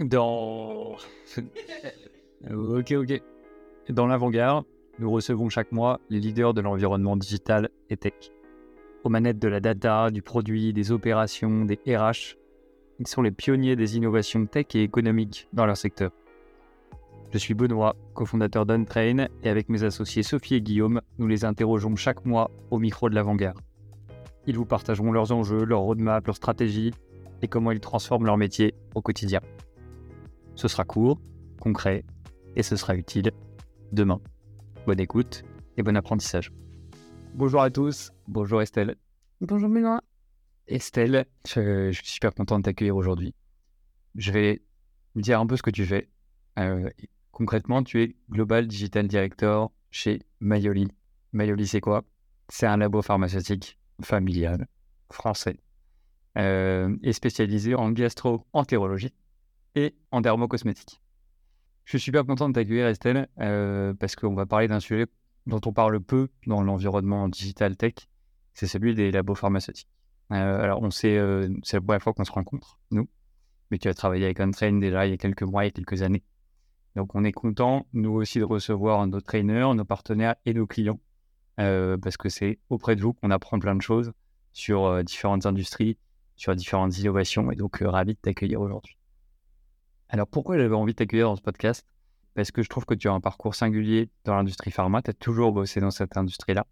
Dans. ok, ok. Dans l'avant-garde, nous recevons chaque mois les leaders de l'environnement digital et tech. Aux manettes de la data, du produit, des opérations, des RH, ils sont les pionniers des innovations tech et économiques dans leur secteur. Je suis Benoît, cofondateur d'Untrain, et avec mes associés Sophie et Guillaume, nous les interrogeons chaque mois au micro de l'avant-garde. Ils vous partageront leurs enjeux, leurs roadmaps, leurs stratégies et comment ils transforment leur métier au quotidien. Ce sera court, concret et ce sera utile demain. Bonne écoute et bon apprentissage. Bonjour à tous, bonjour Estelle. Bonjour Benoît. Estelle, je, suis super content de t'accueillir aujourd'hui. Je vais me dire un peu ce que tu fais. Euh, concrètement, tu es Global Digital Director chez Mayoli. Mayoli, c'est quoi? C'est un labo pharmaceutique familial français euh, et spécialisé en gastro-entérologie et en dermocosmétique. Je suis super content de t'accueillir, Estelle, euh, parce qu'on va parler d'un sujet dont on parle peu dans l'environnement digital tech, c'est celui des labos pharmaceutiques. Euh, alors, on sait, euh, c'est la première fois qu'on se rencontre, nous, mais tu as travaillé avec Untrain déjà il y a quelques mois et quelques années. Donc, on est content, nous aussi, de recevoir nos trainers, nos partenaires et nos clients, parce que c'est auprès de vous qu'on apprend plein de choses sur différentes industries, sur différentes innovations, et donc ravi de t'accueillir aujourd'hui. Alors pourquoi j'avais envie de t'accueillir dans ce podcast? Parce que je trouve que tu as un parcours singulier dans l'industrie pharma. Tu as toujours bossé dans cette industrie-là.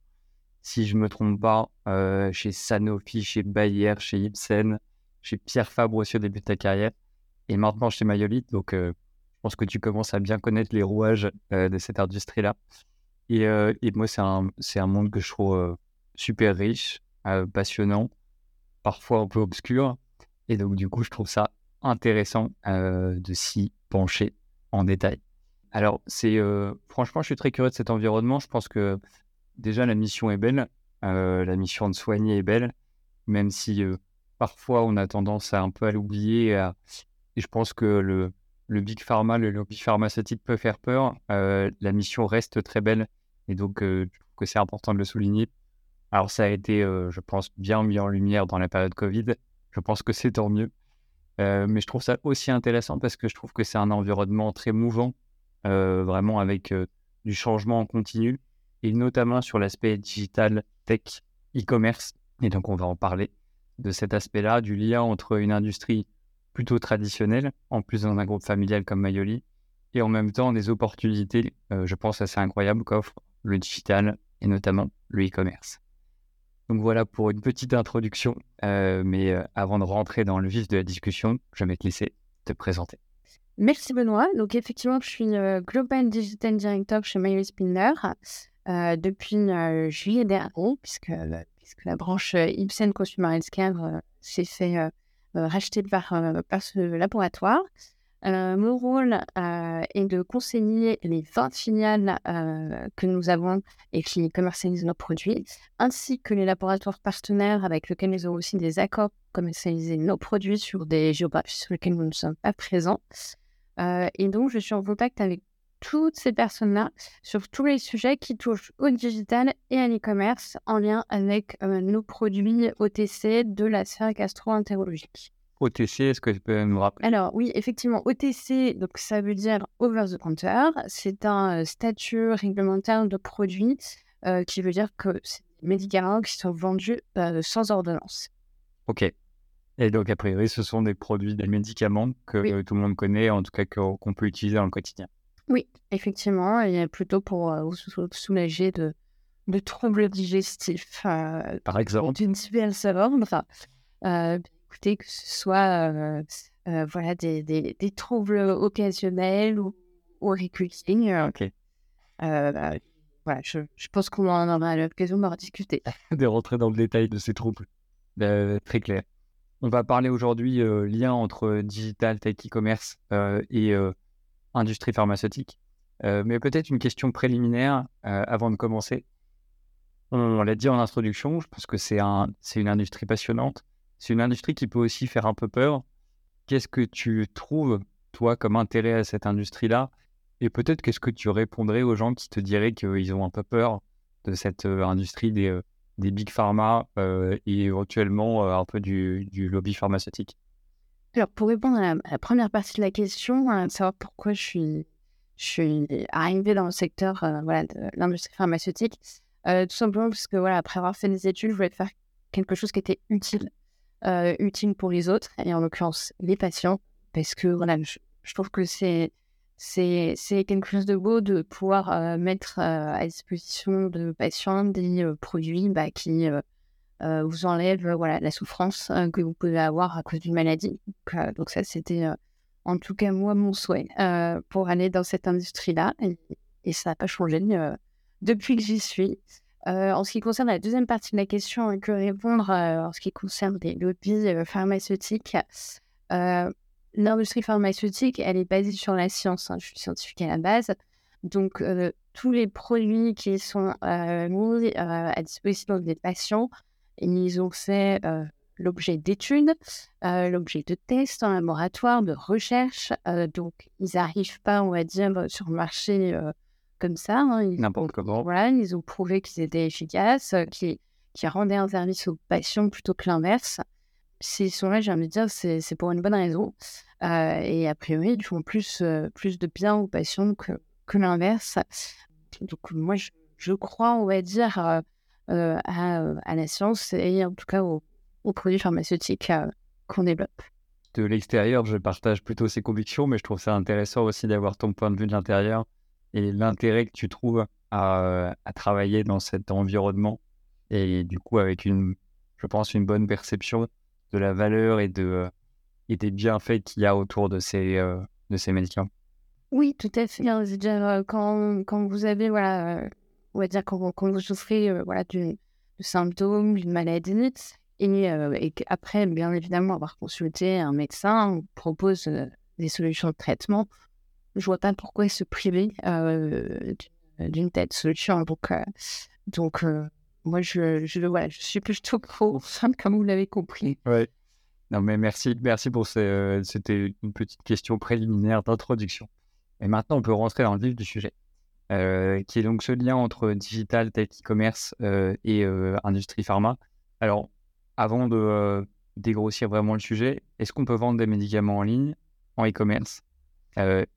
Si je ne me trompe pas, euh, chez Sanofi, chez Bayer, chez Ipsen, chez Pierre Fabre aussi au début de ta carrière, et maintenant chez Mayolite. Donc euh, je pense que tu commences à bien connaître les rouages euh, de cette industrie-là. Et, et, moi, c'est un, un, monde que je trouve super riche, passionnant, parfois un peu obscur. Et donc, du coup, je trouve ça intéressant euh, de s'y pencher en détail. Alors, c'est euh, franchement, je suis très curieux de cet environnement. Je pense que déjà la mission est belle, euh, la mission de soigner est belle, même si parfois on a tendance à un peu à l'oublier. Et je pense que le, le big pharma, le lobby pharmaceutique peut faire peur. la mission reste très belle et donc je trouve que c'est important de le souligner. Alors ça a été, je pense, bien mis en lumière dans la période Covid. Je pense que c'est tant mieux. Euh, mais je trouve ça aussi intéressant parce que je trouve que c'est un environnement très mouvant, euh, vraiment avec euh, du changement en continu, et notamment sur l'aspect digital, tech, e-commerce. Et donc, on va en parler de cet aspect-là, du lien entre une industrie plutôt traditionnelle, en plus dans un groupe familial comme Mayoli, et en même temps des opportunités, je pense, assez incroyables qu'offre le digital et notamment le e-commerce. Donc voilà pour une petite introduction. Euh, mais euh, avant de rentrer dans le vif de la discussion, je vais te laisser te présenter. Merci Benoît. Donc effectivement, je suis euh, Global Digital Director chez Mail Spinner depuis juillet dernier, puisque, puisque la branche Ibsen Consumer Healthcare s'est fait racheter par, par ce laboratoire. Euh, mon rôle euh, est de conseiller les 20 filiales euh, que nous avons et qui commercialisent nos produits, ainsi que les laboratoires partenaires avec lesquels nous avons aussi des accords pour commercialiser nos produits sur des géographies sur lesquelles nous ne sommes pas présents. et donc, je suis en contact avec toutes ces personnes-là sur tous les sujets qui touchent au digital et à l'e-commerce en lien avec nos produits OTC de la sphère gastro-entérologique. OTC, est-ce que tu peux nous rappeler? Alors oui, effectivement, OTC, donc ça veut dire over the counter. C'est un euh, statut réglementaire de produit euh, qui veut dire que c'est des médicaments qui sont vendus euh, sans ordonnance. Ok. Et donc, a priori, ce sont des produits, des médicaments que tout le monde connaît, en tout cas qu'on peut utiliser dans le quotidien. Oui, effectivement, et plutôt pour soulager de, de troubles digestifs. Par exemple? D'une diverse ordre que ce soit euh, euh, voilà, des, des, des, troubles occasionnels ou, ou récurring. Euh, ok. Bah, voilà, je, je pense qu'on en aura l'occasion d'en discuter. de rentrer dans le détail de ces troubles. très clair. On va parler aujourd'hui lien entre digital, tech, e-commerce et industrie pharmaceutique. mais peut-être une question préliminaire avant de commencer. On, l'a dit en introduction, je pense que c'est un, une industrie passionnante. C'est une industrie qui peut aussi faire un peu peur. Qu'est-ce que tu trouves, toi, comme intérêt à cette industrie-là? Et peut-être qu'est-ce que tu répondrais aux gens qui te diraient qu'ils ont un peu peur de cette euh, industrie des, euh, des big pharma euh, et éventuellement un peu du, lobby pharmaceutique? Alors, pour répondre à la, première partie de la question, à savoir pourquoi je suis, je arrivée dans le secteur de l'industrie pharmaceutique, tout simplement parce que, voilà, après avoir fait des études, je voulais faire quelque chose qui était utile, utile pour les autres, et en l'occurrence les patients, parce que voilà, je trouve que c'est c'est quelque chose de beau de pouvoir euh, mettre euh, à disposition de patients des euh, produits bah, qui vous enlèvent voilà, la souffrance que vous pouvez avoir à cause d'une maladie. Donc, ça, c'était en tout cas moi mon souhait pour aller dans cette industrie-là. Et, ça n'a pas changé depuis que j'y suis. En ce qui concerne la deuxième partie de la question, que répondre en ce qui concerne les lobbies pharmaceutiques, l'industrie pharmaceutique, elle est basée sur la science. Hein. Je suis scientifique à la base. Donc, euh, tous les produits qui sont euh, mis euh, à disposition des patients, ils ont fait l'objet d'études, l'objet de tests en laboratoire, de recherche. donc, ils n'arrivent pas, on va dire, sur le marché comme ça. Hein. N'importe comment. Voilà, ils ont prouvé qu'ils étaient efficaces, qu'ils qui rendaient un service aux patients plutôt que l'inverse. S'ils sont là, j'ai envie de dire, c'est pour une bonne raison. Euh, et a priori, ils font plus, euh, plus de bien aux patients que, que l'inverse. Donc, moi, je, crois, on va dire, euh, à, à, la science et en tout cas aux, produits pharmaceutiques qu'on développe. De l'extérieur, je partage plutôt ces convictions, mais je trouve ça intéressant aussi d'avoir ton point de vue de l'intérieur et l'intérêt que tu trouves à, travailler dans cet environnement et du coup avec une, je pense, une bonne perception de la valeur et de, et des bienfaits qu'il y a autour de ces, euh, de ces médicaments. Oui, tout à fait. Hein, euh, quand, quand vous avez, voilà, euh, on va dire, quand, quand vous souffrez voilà, de, symptômes, d'une maladie, et, et après, bien évidemment, avoir consulté un médecin, on propose des solutions de traitement. Je vois pas pourquoi se priver d'une telle solution. Donc, donc moi, je, je, voilà, je suis plutôt pro, comme vous l'avez compris. Ouais. Non, mais merci, merci pour ce. Euh, c'était une petite question préliminaire d'introduction. Et maintenant, on peut rentrer dans le vif du sujet, euh, qui est donc ce lien entre digital, tech, e-commerce euh, et industrie pharma. Alors, avant de dégrossir vraiment le sujet, est-ce qu'on peut vendre des médicaments en ligne, en e-commerce?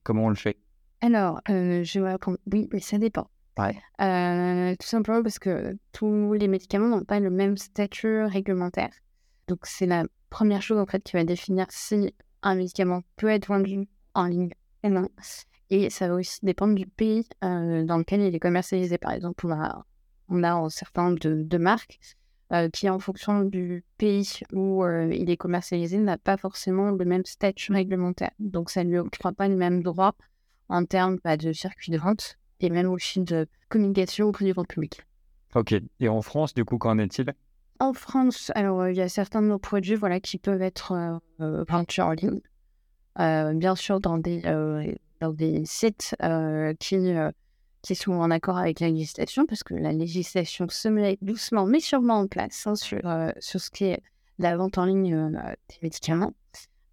Comment on le fait? Alors, je vais répondre oui, mais ça dépend. tout simplement parce que tous les médicaments n'ont pas le même statut réglementaire. Donc, c'est la première chose en fait qui va définir si un médicament peut être vendu en ligne ou non. Et ça va aussi dépendre du pays euh, dans lequel il est commercialisé. Par exemple, on a, on a un certain nombre de, marques euh, qui, en fonction du pays où euh, il est commercialisé, n'a pas forcément le même statut réglementaire. Donc, ça ne lui octroie pas le même droit en termes bah, de circuit de vente et même aussi de communication auprès du grand public. Ok. Et en France, du coup, qu'en est-il? En France, alors il y a certains de nos produits voilà, qui peuvent être vendus en ligne. bien sûr, dans des, dans des sites qui, qui sont en accord avec la législation, parce que la législation se met doucement mais sûrement en place hein, sur, sur ce qui est la vente en ligne des médicaments.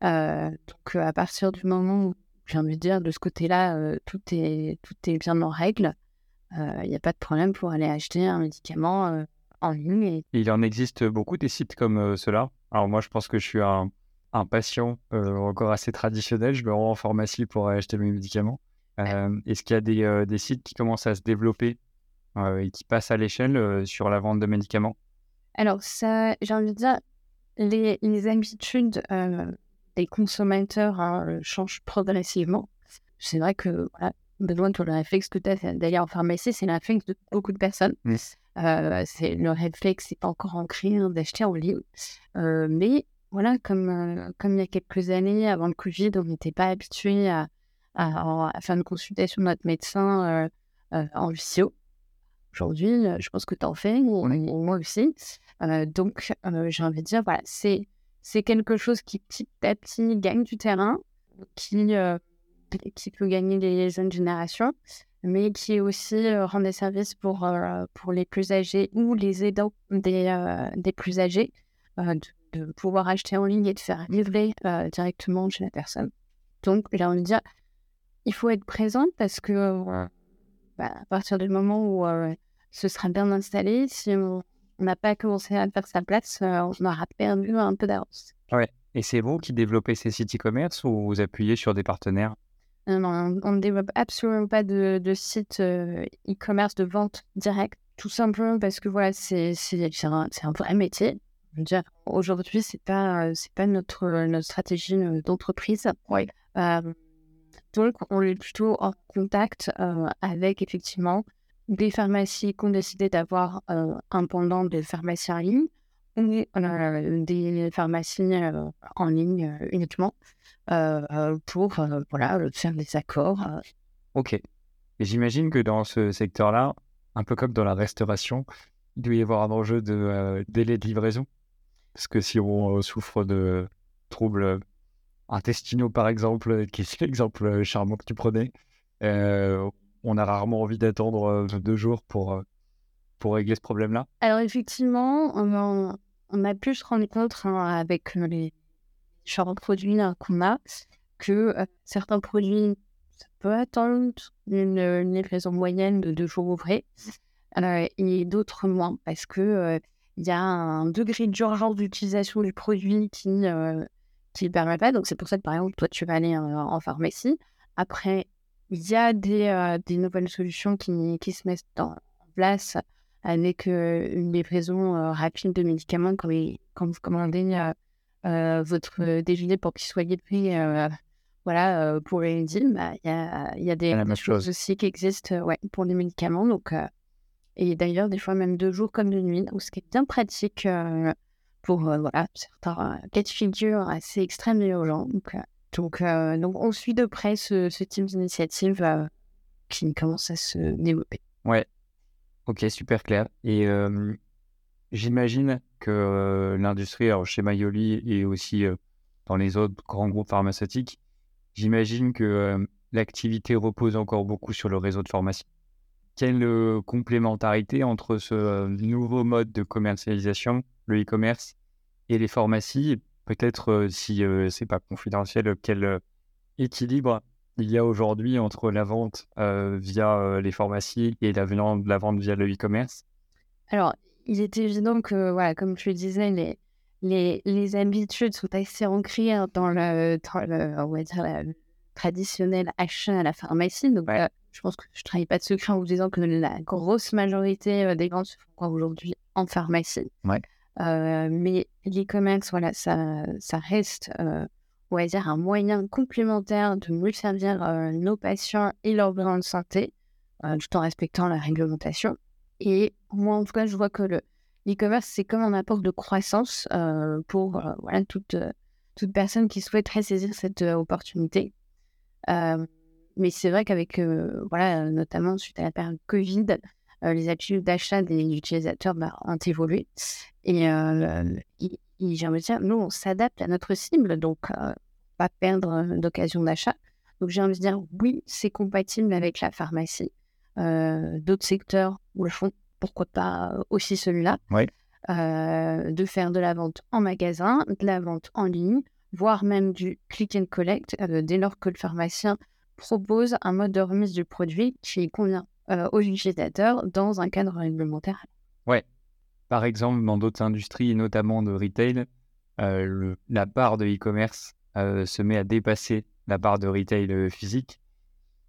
donc, à partir du moment où, j'ai envie de dire, de ce côté-là, tout, est, tout est bien en règle, il n'y a pas de problème pour aller acheter un médicament en ligne. Il en existe beaucoup des sites comme euh, cela. Alors moi, je pense que je suis un, un patient euh, encore assez traditionnel. Je me rends en pharmacie pour acheter mes médicaments. Est-ce qu'il y a des, des, sites qui commencent à se développer et qui passent à l'échelle sur la vente de médicaments? Alors ça, j'ai envie de dire, les, les habitudes des consommateurs hein, changent progressivement. C'est vrai que voilà, Benoît, le réflexe que tu as d'aller en pharmacie, c'est le réflexe de beaucoup de personnes. Mmh. Euh, c'est le réflexe n'est pas encore ancré hein, d'acheter en ligne. Euh, mais voilà, comme, euh, comme il y a quelques années, avant le Covid, on n'était pas habitué à, à, faire une consultation de notre médecin en visio. Aujourd'hui, je pense que tu en fais, moi aussi. donc, j'ai envie de dire, voilà, c'est, c'est quelque chose qui petit à petit gagne du terrain, qui, qui peut gagner les jeunes générations mais qui aussi euh, rend des services pour, euh, pour les plus âgés ou les aidants des, euh, des plus âgés, de, pouvoir acheter en ligne et de faire livrer directement chez la personne. Donc, j'ai envie de dire, il faut être présent parce que bah, à partir du moment où ce sera bien installé, si on n'a pas commencé à faire sa place, on aura perdu un peu d'avance. Ouais. Et c'est vous qui développez ces sites e-commerce ou vous appuyez sur des partenaires? Non, non, on ne développe absolument pas de, de site euh, e-commerce de vente directe, tout simplement parce que voilà, c'est un, un vrai métier. Je veux dire, aujourd'hui, c'est pas, euh, c'est pas notre, notre stratégie d'entreprise. Oui. Euh, donc, on est plutôt en contact euh, avec effectivement des pharmacies qui ont décidé d'avoir euh, un pendant de pharmacie en ligne ou euh, des pharmacies en ligne uniquement pour voilà, faire des accords. Ok. J'imagine que dans ce secteur-là, un peu comme dans la restauration, il doit y avoir un enjeu de délai de livraison. Parce que si on souffre de troubles intestinaux, par exemple, qui est l'exemple euh, charmant que tu prenais, euh, on a rarement envie d'attendre euh, deux jours pour, euh, pour régler ce problème-là. Alors effectivement, on, on a pu se rendre compte hein, avec euh, les différents produits là, qu'on a que euh, certains produits, ça peut attendre une, livraison moyenne de deux jours ouvrés euh, et d'autres moins parce que euh, il y a un degré d'urgence d'utilisation du produit qui qui le permet pas. Donc c'est pour ça que par exemple, toi, tu vas aller euh, en pharmacie. Après, il y a des, euh, des nouvelles solutions qui, qui se mettent en place avec euh, une livraison rapide de médicaments quand, les- quand vous commandez votre déjeuner pour qu'il soit livré voilà, euh, pour les bah, il y, a, y a des, choses chose. aussi qui existent euh, ouais, pour les médicaments. Donc, euh, et d'ailleurs, des fois même deux jours comme de nuit, donc ce qui est bien pratique pour euh, voilà, certains euh, cas de figure assez extrêmes et urgents. Donc, euh, donc, donc, on suit de près ce, ce type d'initiative qui commence à se développer. Ouais. Ok, super clair. Et j'imagine que l'industrie, chez Mayoli et aussi dans les autres grands groupes pharmaceutiques, j'imagine que l'activité repose encore beaucoup sur le réseau de pharmacie. Quelle complémentarité entre ce nouveau mode de commercialisation, le e-commerce, et les pharmacies Peut-être, euh, si euh, c'est pas confidentiel, quel euh, équilibre il y a aujourd'hui entre la vente via les pharmacies et la, vente- la vente via le e-commerce? Alors, il est évident que, voilà, comme tu le disais, les, les, les habitudes sont assez ancrées hein, dans le, dans le, on va dire, le traditionnel achat à la pharmacie. Donc, Ouais. je pense que je ne trahis pas de secret en vous disant que la grosse majorité des ventes se font aujourd'hui en pharmacie. Ouais. Euh, mais l'e-commerce, voilà, ça, reste, euh, on va dire, un moyen complémentaire de mieux servir euh, nos patients et leurs besoins de santé, tout en respectant la réglementation. Et moi, en tout cas, je vois que le l'e-commerce, c'est comme un apport de croissance pour voilà, toute, toute personne qui souhaiterait saisir cette opportunité. Mais c'est vrai qu'avec, voilà, notamment suite à la période Covid, les habitudes d'achat des utilisateurs bah, ont évolué. Et, euh, et- et j'ai envie de dire, nous, on s'adapte à notre cible, donc euh, pas perdre euh, d'occasion d'achat. Donc j'ai envie de dire, oui, c'est compatible avec la pharmacie. Euh, D'autres secteurs le font, pourquoi pas euh, aussi celui-là. Euh, de faire de la vente en magasin, de la vente en ligne, voire même du click and collect, euh, dès lors que le pharmacien propose un mode de remise du produit qui convient euh, aux utilisateurs dans un cadre réglementaire. Par exemple, dans d'autres industries, notamment de retail, euh, la part de e-commerce euh, se met à dépasser la part de retail euh, physique.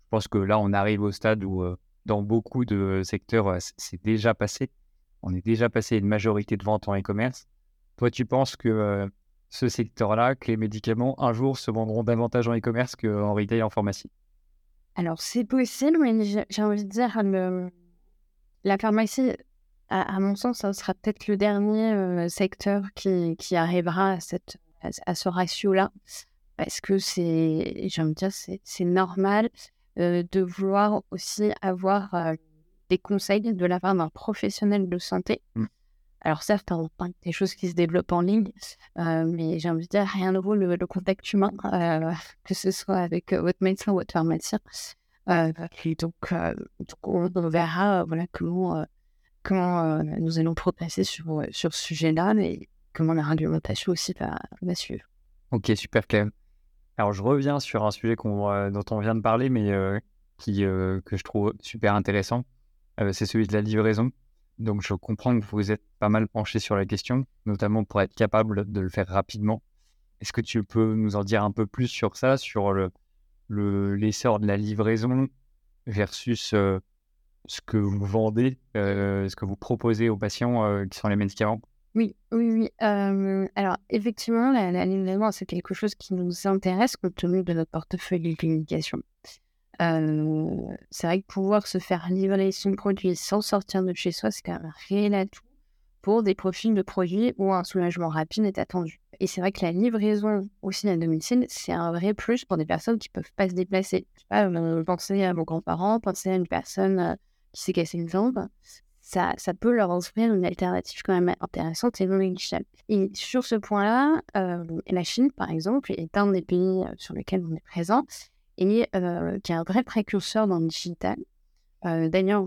Je pense que là, on arrive au stade où, euh, dans beaucoup de secteurs, euh, c'est déjà passé. On est déjà passé à une majorité de ventes en e-commerce. Toi, tu penses que euh, ce secteur-là, que les médicaments, un jour, se vendront davantage en e-commerce qu'en retail et en pharmacie? Alors, c'est possible, mais j'ai envie de dire, la pharmacie, à, mon sens, ça sera peut-être le dernier euh, secteur qui, arrivera à, cette, à, ce ratio-là. Parce que c'est, normal euh, de vouloir aussi avoir euh, des conseils de la part d'un professionnel de santé. Mm. Alors certes, on parle des choses qui se développent en ligne, euh, mais j'ai envie de dire, rien ne vaut le, contact humain, euh, que ce soit avec euh, votre médecin ou votre pharmacien. Et donc, on, verra voilà, comment, comment nous allons progresser sur, sur ce sujet-là et comment la réglementation aussi va, suivre. Ok, super clair. Alors, je reviens sur un sujet dont on vient de parler, mais qui, que je trouve super intéressant. C'est celui de la livraison. Donc, je comprends que vous êtes pas mal penché sur la question, notamment pour être capable de le faire rapidement. Est-ce que tu peux nous en dire un peu plus sur ça, sur le, le l'essor de la livraison versus euh, ce que vous vendez, euh, ce que vous proposez aux patients euh, qui sont les médicaments? Oui, oui, oui. Alors, effectivement, la, la livraison, c'est quelque chose qui nous intéresse compte tenu de notre portefeuille de communication. C'est vrai que pouvoir se faire livrer son produit sans sortir de chez soi, c'est quand même un réel atout pour des profils de produits où un soulagement rapide est attendu. Et c'est vrai que la livraison aussi à domicile, c'est un vrai plus pour des personnes qui ne peuvent pas se déplacer. Je pas, euh, pensez à vos grands-parents, pensez à une personne euh, qui s'est cassée une jambe. Ça, ça peut leur offrir une alternative quand même intéressante et non. Et sur ce point-là, euh, la Chine, par exemple, est un des pays euh, sur lesquels on est présent et euh, qui est un vrai précurseur dans le digital. Euh, D'ailleurs,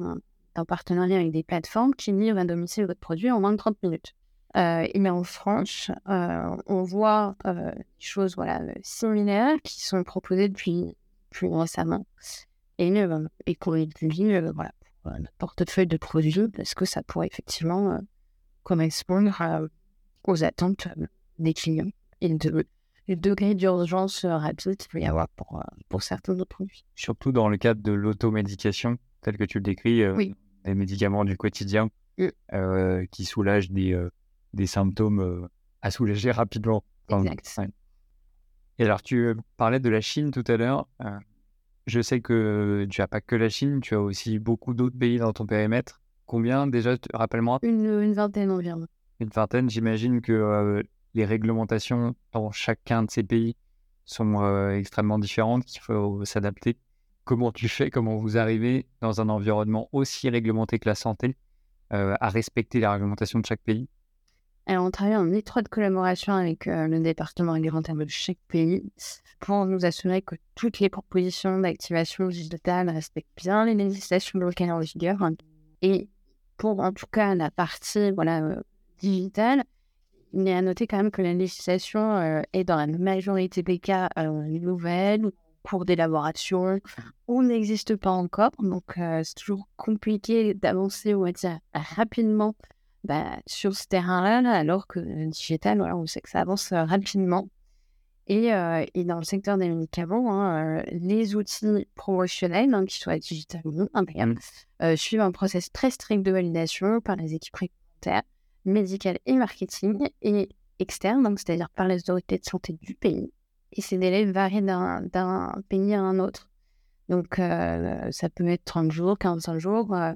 un partenariat avec des plateformes qui livrent à domicile votre produit en moins de 30 minutes. Euh, mais en France, euh, on voit euh, des choses voilà, euh, similaires qui sont proposées depuis plus récemment et, euh, et qu'on étudie euh, voilà, pour, euh, notre portefeuille de produits parce que ça pourrait effectivement euh, correspondre aux attentes euh, des clients et de, le degré d'urgence rapide qu'il peut y avoir pour, euh, pour certains de nos produits. Surtout dans le cadre de l'automédication, tel que tu le décris, euh, Oui. des médicaments du quotidien Mm. euh, qui soulagent des, euh, des symptômes à soulager rapidement. Enfin, Exact. ouais. Et alors, tu parlais de la Chine tout à l'heure. Je sais que tu n'as pas que la Chine, tu as aussi beaucoup d'autres pays dans ton périmètre. Combien déjà, rappelle-moi? Une, une vingtaine environ. Une vingtaine. J'imagine que les réglementations dans chacun de ces pays sont euh, extrêmement différentes, qu'il faut s'adapter. Comment tu fais, comment vous arrivez dans un environnement aussi réglementé que la santé euh, à respecter la réglementation de chaque pays? Alors, on travaille en étroite collaboration avec euh, le département réglementaire de chaque pays pour nous assurer que toutes les propositions d'activation digitale respectent bien les législations locales en vigueur. Et pour, en tout cas, la partie voilà, digitale, il est à noter quand même que la législation euh, est dans la majorité des cas euh, nouvelle, ou en cours d'élaboration, ou n'existe pas encore. Donc, euh, c'est toujours compliqué d'avancer, on va dire, rapidement bah, sur ce terrain-là, là, alors que le digital, voilà, on sait que ça avance euh, rapidement. Et, et dans le secteur des médicaments, hein, les outils promotionnels, hein, qu'ils soient digital ou non, euh, suivent un process très strict de validation par les équipes réglementaires, médicales et marketing, et externes, donc c'est-à-dire par les autorités de santé du pays. Et ces délais varient d'un pays à un autre. Donc, euh, ça peut être 30 jours, 45 jours, euh,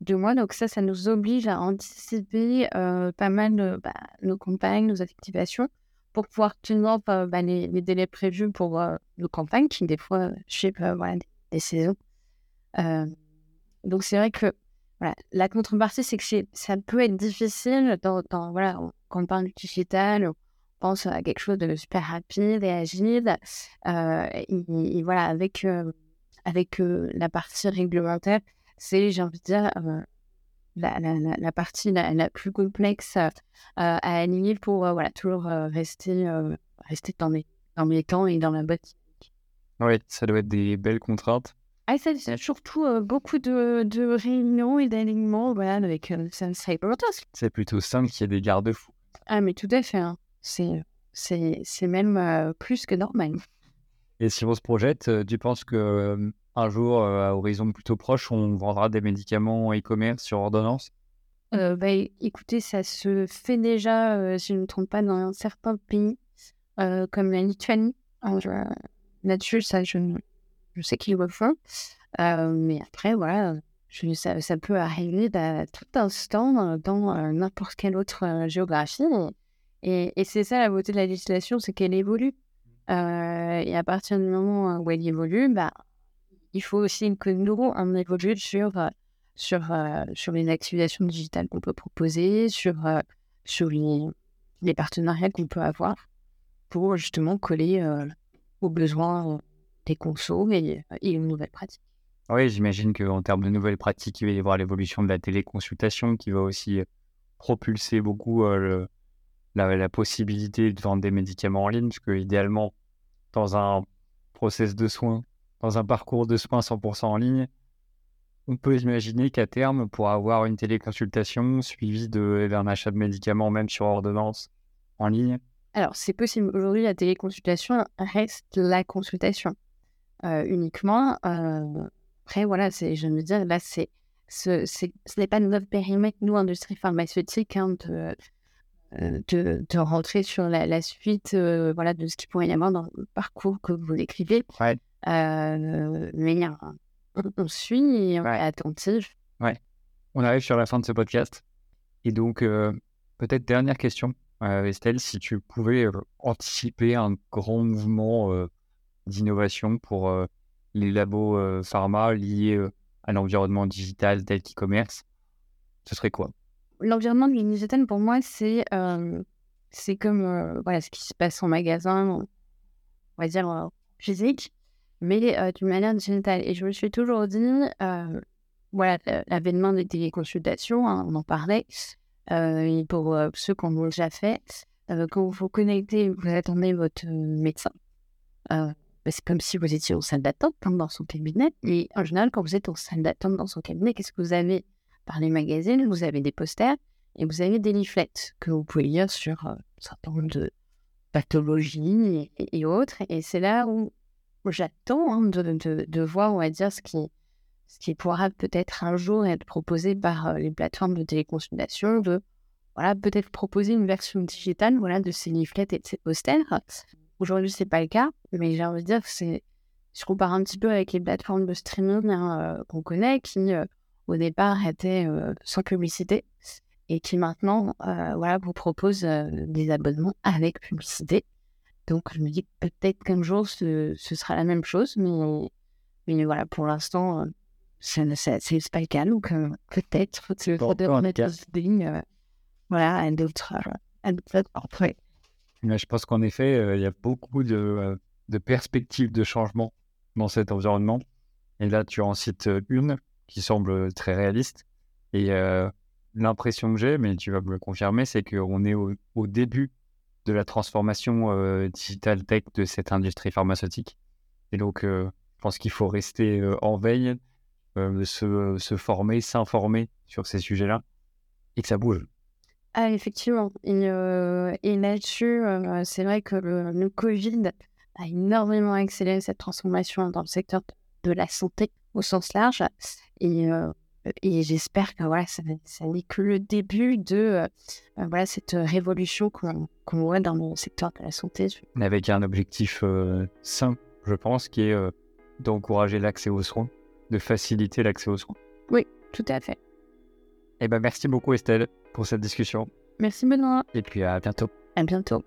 deux mois. Donc ça, ça nous oblige à anticiper euh, pas mal bah, nos campagnes, nos activations, pour pouvoir tenir euh, bah, les, les délais prévus pour nos campagnes, qui des fois suivent des, des saisons. Donc c'est vrai que voilà, la contrepartie, c'est que ça peut être difficile dans, voilà, quand on parle du digital, on pense à quelque chose de super rapide et agile. Euh, et, voilà, avec, euh, avec euh, la partie réglementaire, c'est, j'ai envie de dire, la, la, la, partie la, la plus complexe à aligner pour voilà, toujours rester, rester dans, mes, dans mes temps et dans la botte. Oui, ça doit être des belles contraintes. Ah, ça, c'est surtout euh, beaucoup de, de réunions et d'alignements voilà, avec euh, Sensei Task. C'est plutôt simple qu'il y ait des garde-fous. Ah, mais tout à fait. hein. C'est, c'est, c'est même euh, plus que normal. Et si on se projette, euh, tu penses que un jour, à horizon plutôt proche, on vendra des médicaments e-commerce sur ordonnance? Bah, écoutez, ça se fait déjà, si je ne me trompe pas, dans certains pays, comme la Lituanie. Alors, Là-dessus, ça, je, ne- je sais qu'ils le font. Euh, mais après, voilà, je- ça, ça peut arriver à tout instant dans n'importe quelle autre géographie. Et, et c'est ça la beauté de la législation, c'est qu'elle évolue. Euh, et à partir du moment où elle évolue, bah, il faut aussi que nous, on évolue sur, sur, sur les activations digitales qu'on peut proposer, sur, sur les, les partenariats qu'on peut avoir pour justement coller euh, aux besoins euh, des consos et, et aux nouvelles pratiques. Oui, j'imagine qu'en termes de nouvelles pratiques, il va y avoir l'évolution de la téléconsultation qui va aussi euh, propulser beaucoup euh, le- la, la possibilité de vendre des médicaments en ligne, parce que idéalement, dans un process de soins, dans un parcours de soins 100% en ligne, on peut imaginer qu'à terme, pour avoir une téléconsultation suivie d'un achat de médicaments, même sur ordonnance en ligne, Alors, c'est possible. Aujourd'hui, la téléconsultation reste la consultation uniquement. après, voilà, je veux dire, là, c'est, ce, n'est pas notre périmètre, nous, industrie pharmaceutique, hein, de, de, rentrer sur la, suite voilà, de ce qu'il pourrait y avoir dans le parcours que vous décrivez. Ouais. mais on, suit et on est attentif. Ouais. On arrive sur la fin de ce podcast. Et donc, peut-être dernière question, Estelle, si tu pouvais anticiper un grand mouvement d'innovation pour les labos pharma liés à l'environnement digital tel qu'e-commerce, ce serait quoi? L'environnement digital, pour moi, c'est c'est comme voilà, ce qui se passe en magasin, on va dire physique, mais d'une manière digitale. Et je me suis toujours dit, voilà, l'avènement des téléconsultations, hein, on en parlait, et pour ceux qui ont déjà fait, quand vous vous connectez, vous attendez votre médecin. Bah, c'est comme si vous étiez en salle d'attente hein, dans son cabinet. Et en général, quand vous êtes en salle d'attente dans son cabinet, qu'est-ce que vous avez? Par les magazines, vous avez des posters et vous avez des leaflets que vous pouvez lire sur un certain nombre de pathologies et, autres. Et c'est là où, j'attends hein, de, voir, on va dire, ce qui, pourra peut-être un jour être proposé par les plateformes de téléconsultation, de voilà, peut-être proposer une version digitale voilà, de ces leaflets et de ces posters. Aujourd'hui, c'est pas le cas, mais j'ai envie de dire que c'est. Je compare un petit peu avec les plateformes de streaming hein, qu'on connaît, qui au départ étaient sans publicité et qui maintenant voilà, vous proposent des abonnements avec publicité. Donc, je me dis peut-être qu'un jour, ce, ce, sera la même chose, mais, mais voilà, pour l'instant, c'est pas le cas. Donc, peut-être, il faudrait remettre des idées voilà, à d'autres je pense qu'en effet, il y a beaucoup de, perspectives de changement dans cet environnement. Et là, tu en cites une qui semble très réaliste. Et l'impression que j'ai, mais tu vas me le confirmer, c'est qu'on est au, début de la transformation digital tech de cette industrie pharmaceutique. Et donc, je pense qu'il faut rester en veille euh, se, former, s'informer sur ces sujets-là et que ça bouge. Ah, effectivement. Et, euh, et là-dessus, euh, c'est vrai que le, Covid a énormément accéléré cette transformation dans le secteur de la santé au sens large. Et, et j'espère que voilà, ça, n'est que le début de voilà, cette révolution qu'on voit dans le secteur de la santé. Avec un objectif simple, je pense, qui est d'encourager l'accès aux soins de faciliter l'accès aux soins. Oui, tout à fait. Eh ben, merci beaucoup Estelle pour cette discussion. Merci Benoît. Et puis à bientôt. À bientôt.